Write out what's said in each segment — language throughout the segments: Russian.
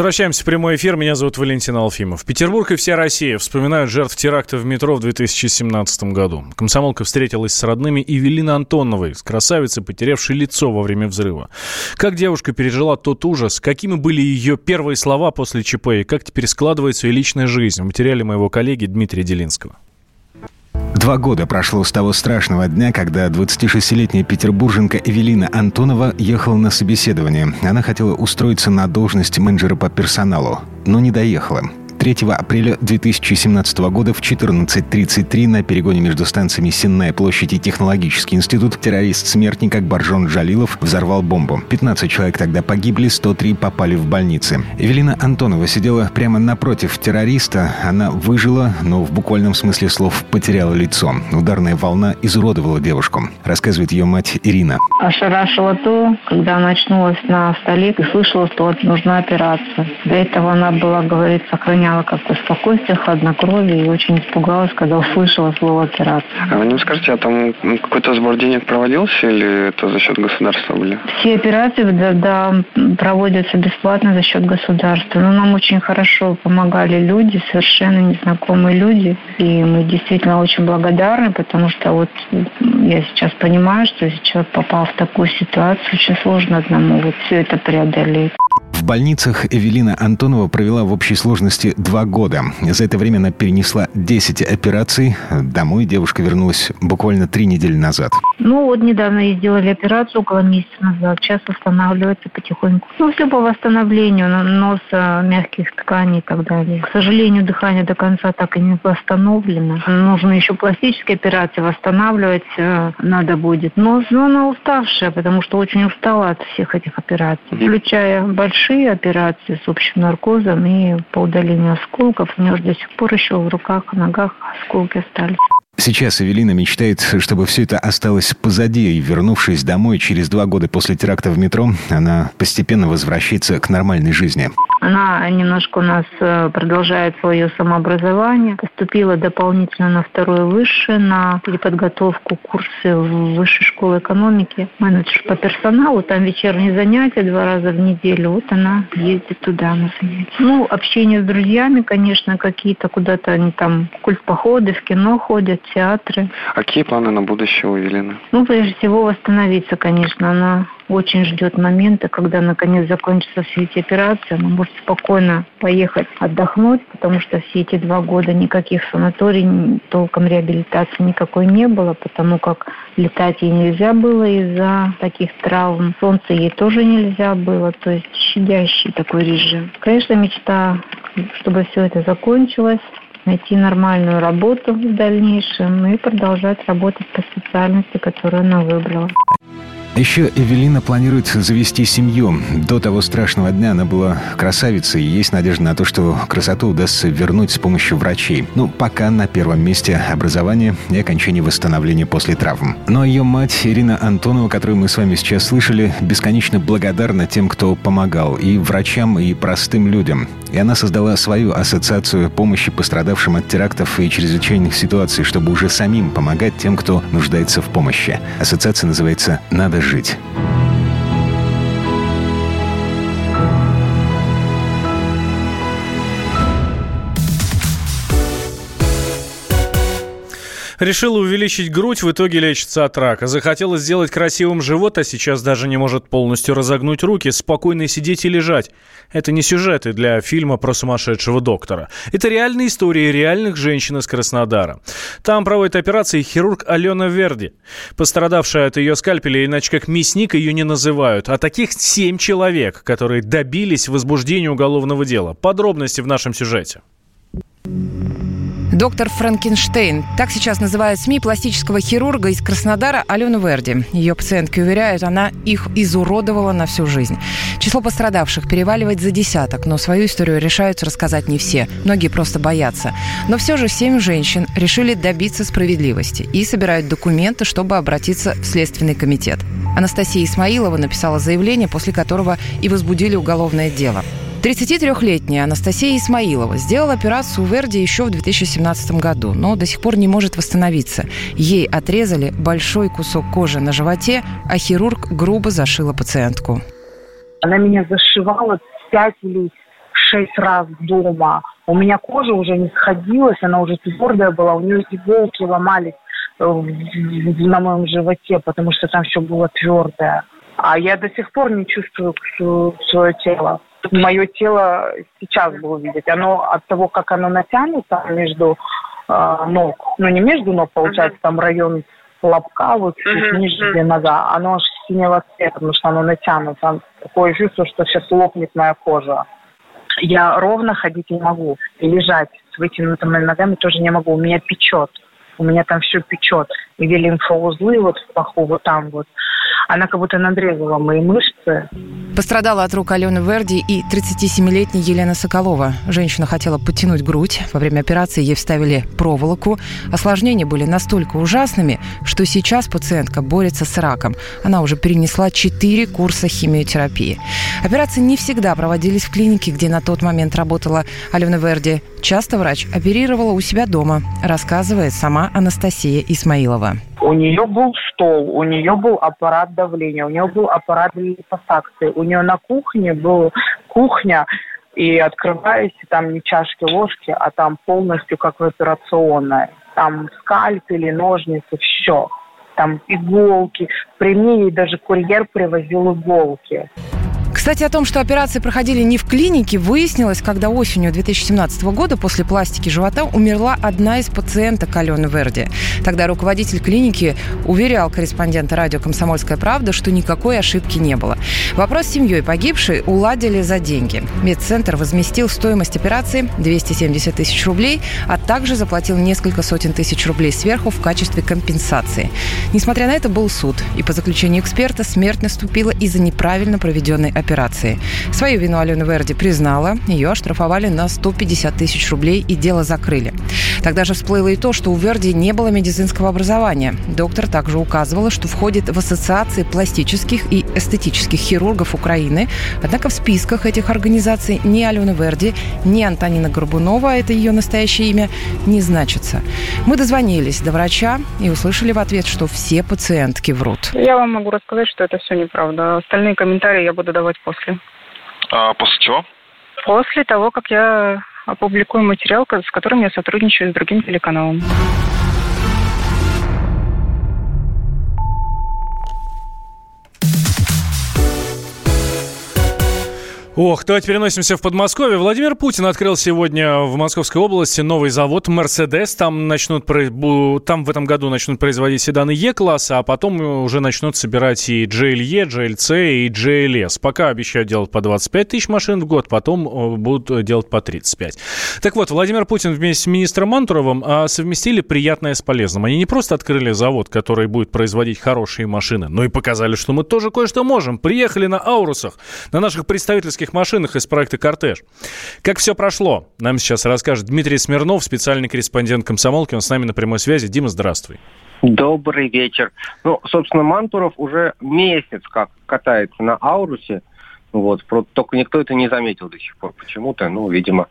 Возвращаемся в прямой эфир. Меня зовут Валентин Алфимов. Петербург и вся Россия вспоминают жертв теракта в метро в 2017 году. Комсомолка встретилась с родными Евелины Антоновой, с красавицей, потерявшей лицо во время взрыва. Как девушка пережила тот ужас, какими были ее первые слова после ЧП и как теперь складывается ее личная жизнь в материале моего коллеги Дмитрия Делинского. Два года прошло с того страшного дня, когда 26-летняя петербурженка Эвелина Антонова ехала на собеседование. Она хотела устроиться на должность менеджера по персоналу, но не доехала. 3 апреля 2017 года в 14.33 на перегоне между станциями Сенная площадь и Технологический институт террорист-смертник Акбаржон Джалилов взорвал бомбу. 15 человек тогда погибли, 103 попали в больницы. Эвелина Антонова сидела прямо напротив террориста. Она выжила, но в буквальном смысле слов потеряла лицо. Ударная волна изуродовала девушку, рассказывает ее мать Ирина. Ошарашила то, когда она очнулась на столе и слышала, что нужна операция. До этого она была, говорит, сохраняла сохраняла как-то спокойствие, хладнокровие и очень испугалась, когда услышала слово операция. А вы не скажете, а там какой-то сбор денег проводился или это за счет государства были? Все операции, да, да проводятся бесплатно за счет государства. Но нам очень хорошо помогали люди, совершенно незнакомые люди. И мы действительно очень благодарны, потому что вот я сейчас понимаю, что если человек попал в такую ситуацию, очень сложно одному вот все это преодолеть. В больницах Эвелина Антонова провела в общей сложности два года. За это время она перенесла 10 операций. Домой девушка вернулась буквально три недели назад. Ну вот недавно ей сделали операцию около месяца назад. Сейчас восстанавливается потихоньку. Ну все по восстановлению носа, мягких тканей и так далее. К сожалению, дыхание до конца так и не восстановлено. Нужно еще пластические операции восстанавливать э, надо будет. Но, но она уставшая, потому что очень устала от всех этих операций, включая большие большие операции с общим наркозом и по удалению осколков. У нее до сих пор еще в руках, ногах осколки остались. Сейчас Эвелина мечтает, чтобы все это осталось позади, и, вернувшись домой через два года после теракта в метро, она постепенно возвращается к нормальной жизни. Она немножко у нас э, продолжает свое самообразование. Поступила дополнительно на второе высшее, на переподготовку курсы в высшей школе экономики. Менеджер по персоналу, там вечерние занятия два раза в неделю. Вот она ездит туда на занятия. Ну, общение с друзьями, конечно, какие-то куда-то они там культ походы, в кино ходят, театры. А какие планы на будущее у Елены? Ну, прежде всего, восстановиться, конечно. Она очень ждет момента, когда наконец закончатся все эти операции, она может спокойно поехать отдохнуть, потому что все эти два года никаких санаторий, толком реабилитации никакой не было, потому как летать ей нельзя было из-за таких травм. Солнце ей тоже нельзя было, то есть щадящий такой режим. Конечно, мечта, чтобы все это закончилось, найти нормальную работу в дальнейшем и продолжать работать по специальности, которую она выбрала. Еще Эвелина планирует завести семью. До того страшного дня она была красавицей, и есть надежда на то, что красоту удастся вернуть с помощью врачей. Ну, пока на первом месте образование и окончание восстановления после травм. Но ее мать Ирина Антонова, которую мы с вами сейчас слышали, бесконечно благодарна тем, кто помогал и врачам, и простым людям. И она создала свою ассоциацию помощи пострадавшим от терактов и чрезвычайных ситуаций, чтобы уже самим помогать тем, кто нуждается в помощи. Ассоциация называется «Надо жить. Решила увеличить грудь, в итоге лечится от рака. Захотела сделать красивым живот, а сейчас даже не может полностью разогнуть руки, спокойно сидеть и лежать. Это не сюжеты для фильма про сумасшедшего доктора. Это реальные истории реальных женщин из Краснодара. Там проводит операции хирург Алена Верди. Пострадавшая от ее скальпеля, иначе как мясник ее не называют. А таких семь человек, которые добились возбуждения уголовного дела. Подробности в нашем сюжете. Доктор Франкенштейн. Так сейчас называют СМИ пластического хирурга из Краснодара Алену Верди. Ее пациентки уверяют, она их изуродовала на всю жизнь. Число пострадавших переваливает за десяток, но свою историю решаются рассказать не все. Многие просто боятся. Но все же семь женщин решили добиться справедливости и собирают документы, чтобы обратиться в Следственный комитет. Анастасия Исмаилова написала заявление, после которого и возбудили уголовное дело. 33-летняя Анастасия Исмаилова сделала операцию у Верди еще в 2017 году, но до сих пор не может восстановиться. Ей отрезали большой кусок кожи на животе, а хирург грубо зашила пациентку. Она меня зашивала 5 или шесть раз дома. У меня кожа уже не сходилась, она уже твердая была, у нее иголки ломались э, на моем животе, потому что там все было твердое. А я до сих пор не чувствую свое тело. Мое тело сейчас было видеть. Оно от того, как оно натянуто между э, ног, ну не между ног, получается, uh-huh. там район лобка, вот uh-huh. ниже, где нога, оно аж синего цвета, потому что оно натянуто. Такое чувство, что сейчас лопнет моя кожа. Я ровно ходить не могу. И лежать с вытянутыми ногами тоже не могу. У меня печет. У меня там все печет. И лимфоузлы вот в паху, вот там вот она как будто надрезала мои мышцы. Пострадала от рук Алены Верди и 37-летняя Елена Соколова. Женщина хотела подтянуть грудь. Во время операции ей вставили проволоку. Осложнения были настолько ужасными, что сейчас пациентка борется с раком. Она уже перенесла 4 курса химиотерапии. Операции не всегда проводились в клинике, где на тот момент работала Алена Верди. Часто врач оперировала у себя дома, рассказывает сама Анастасия Исмаилова. У нее был стол, у нее был аппарат давления, у нее был аппарат липосакции, у нее на кухне был кухня, и открываешь, там не чашки, ложки, а там полностью как в операционной. Там скальпели, ножницы, все. Там иголки. При мне даже курьер привозил иголки. Кстати, о том, что операции проходили не в клинике, выяснилось, когда осенью 2017 года после пластики живота умерла одна из пациенток Алены Верди. Тогда руководитель клиники уверял корреспондента радио «Комсомольская правда», что никакой ошибки не было. Вопрос с семьей погибшей уладили за деньги. Медцентр возместил стоимость операции 270 тысяч рублей, а также заплатил несколько сотен тысяч рублей сверху в качестве компенсации. Несмотря на это, был суд, и по заключению эксперта смерть наступила из-за неправильно проведенной операции операции. Свою вину Алена Верди признала, ее оштрафовали на 150 тысяч рублей и дело закрыли. Тогда же всплыло и то, что у Верди не было медицинского образования. Доктор также указывала, что входит в ассоциации пластических и эстетических хирургов Украины. Однако в списках этих организаций ни Алена Верди, ни Антонина Горбунова, это ее настоящее имя, не значится. Мы дозвонились до врача и услышали в ответ, что все пациентки врут. Я вам могу рассказать, что это все неправда. Остальные комментарии я буду давать после. А после чего? После того, как я опубликую материал, с которым я сотрудничаю с другим телеканалом. Ох, давайте переносимся в Подмосковье. Владимир Путин открыл сегодня в Московской области новый завод «Мерседес». Там, начнут, там в этом году начнут производить седаны Е-класса, а потом уже начнут собирать и GLE, GLC и GLS. Пока обещают делать по 25 тысяч машин в год, потом э, будут делать по 35. Так вот, Владимир Путин вместе с министром Мантуровым а, совместили приятное с полезным. Они не просто открыли завод, который будет производить хорошие машины, но и показали, что мы тоже кое-что можем. Приехали на Аурусах, на наших представительских легковых машинах из проекта «Кортеж». Как все прошло, нам сейчас расскажет Дмитрий Смирнов, специальный корреспондент комсомолки. Он с нами на прямой связи. Дима, здравствуй. Добрый вечер. Ну, собственно, Мантуров уже месяц как катается на Аурусе. Вот, только никто это не заметил до сих пор почему-то. Ну, видимо,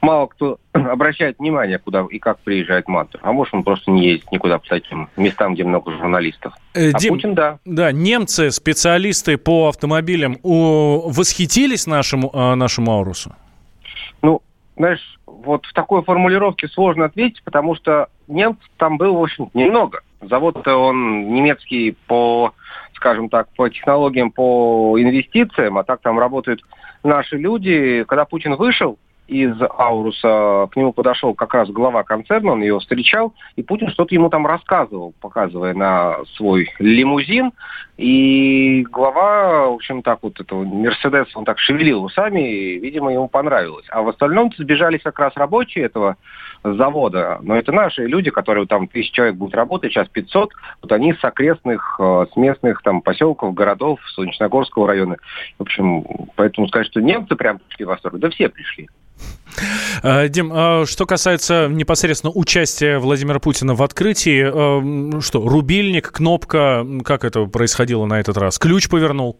мало кто обращает внимание, куда и как приезжает Мантуров. А может, он просто не ездит никуда по таким местам, где много журналистов. Э, а Дим, Путин, да. Да, немцы, специалисты по автомобилям, у, восхитились нашему, э, нашему Аурусу? Ну, знаешь, вот в такой формулировке сложно ответить, потому что немцев там было, в общем, немного. Завод-то он немецкий по, скажем так, по технологиям, по инвестициям, а так там работают наши люди. Когда Путин вышел, из Ауруса, к нему подошел как раз глава концерна, он его встречал, и Путин что-то ему там рассказывал, показывая на свой лимузин, и глава, в общем, так вот этого Мерседес, он так шевелил усами, и, видимо, ему понравилось. А в остальном сбежались как раз рабочие этого завода, но это наши люди, которые там тысяч человек будут работать, сейчас 500, вот они с окрестных, э, с местных там поселков, городов, Солнечногорского района. В общем, поэтому сказать, что немцы прям пришли в восторг, да все пришли. Э, Дим, а что касается непосредственно участия Владимира Путина в открытии, э, что, рубильник, кнопка, как это происходило на этот раз? Ключ повернул?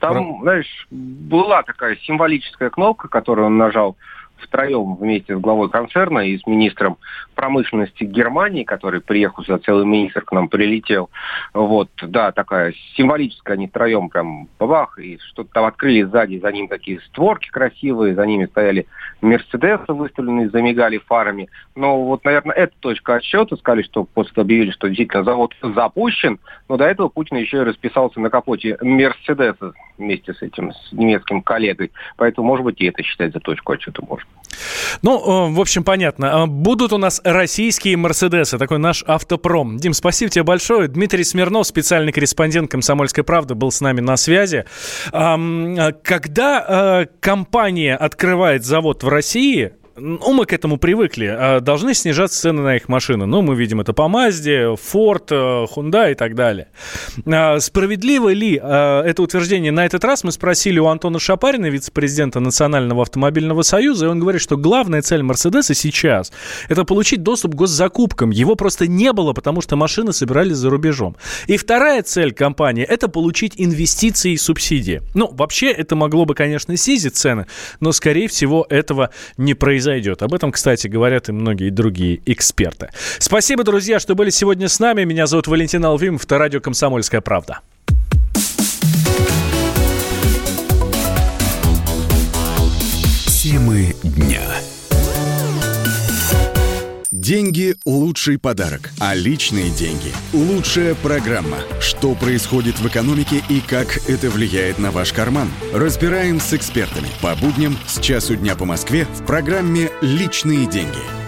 Там, знаешь, была такая символическая кнопка, которую он нажал втроем вместе с главой концерна и с министром промышленности Германии, который приехал сюда, целый министр к нам прилетел. Вот, да, такая символическая, они втроем прям бабах, и что-то там открыли сзади, за ним такие створки красивые, за ними стояли Мерседесы выставленные, замигали фарами. Но вот, наверное, эта точка отсчета, сказали, что после объявили, что действительно завод запущен, но до этого Путин еще и расписался на капоте Мерседеса вместе с этим, с немецким коллегой. Поэтому, может быть, и это считать за точку отчета можно. Ну, э, в общем, понятно. А будут у нас российские Мерседесы, такой наш автопром. Дим, спасибо тебе большое. Дмитрий Смирнов, специальный корреспондент «Комсомольской правды», был с нами на связи. Э, когда э, компания открывает завод в России, ну, мы к этому привыкли. А, должны снижаться цены на их машины. Ну, мы видим это по Mazda, Ford, э, Hyundai и так далее. А, справедливо ли а, это утверждение на этот раз? Мы спросили у Антона Шапарина, вице-президента Национального автомобильного союза, и он говорит, что главная цель Мерседеса сейчас – это получить доступ к госзакупкам. Его просто не было, потому что машины собирались за рубежом. И вторая цель компании – это получить инвестиции и субсидии. Ну, вообще, это могло бы, конечно, снизить цены, но, скорее всего, этого не произойдет произойдет. Об этом, кстати, говорят и многие другие эксперты. Спасибо, друзья, что были сегодня с нами. Меня зовут Валентин Алвимов. Это радио «Комсомольская правда». Темы Деньги – лучший подарок, а личные деньги – лучшая программа. Что происходит в экономике и как это влияет на ваш карман? Разбираем с экспертами по будням с часу дня по Москве в программе «Личные деньги».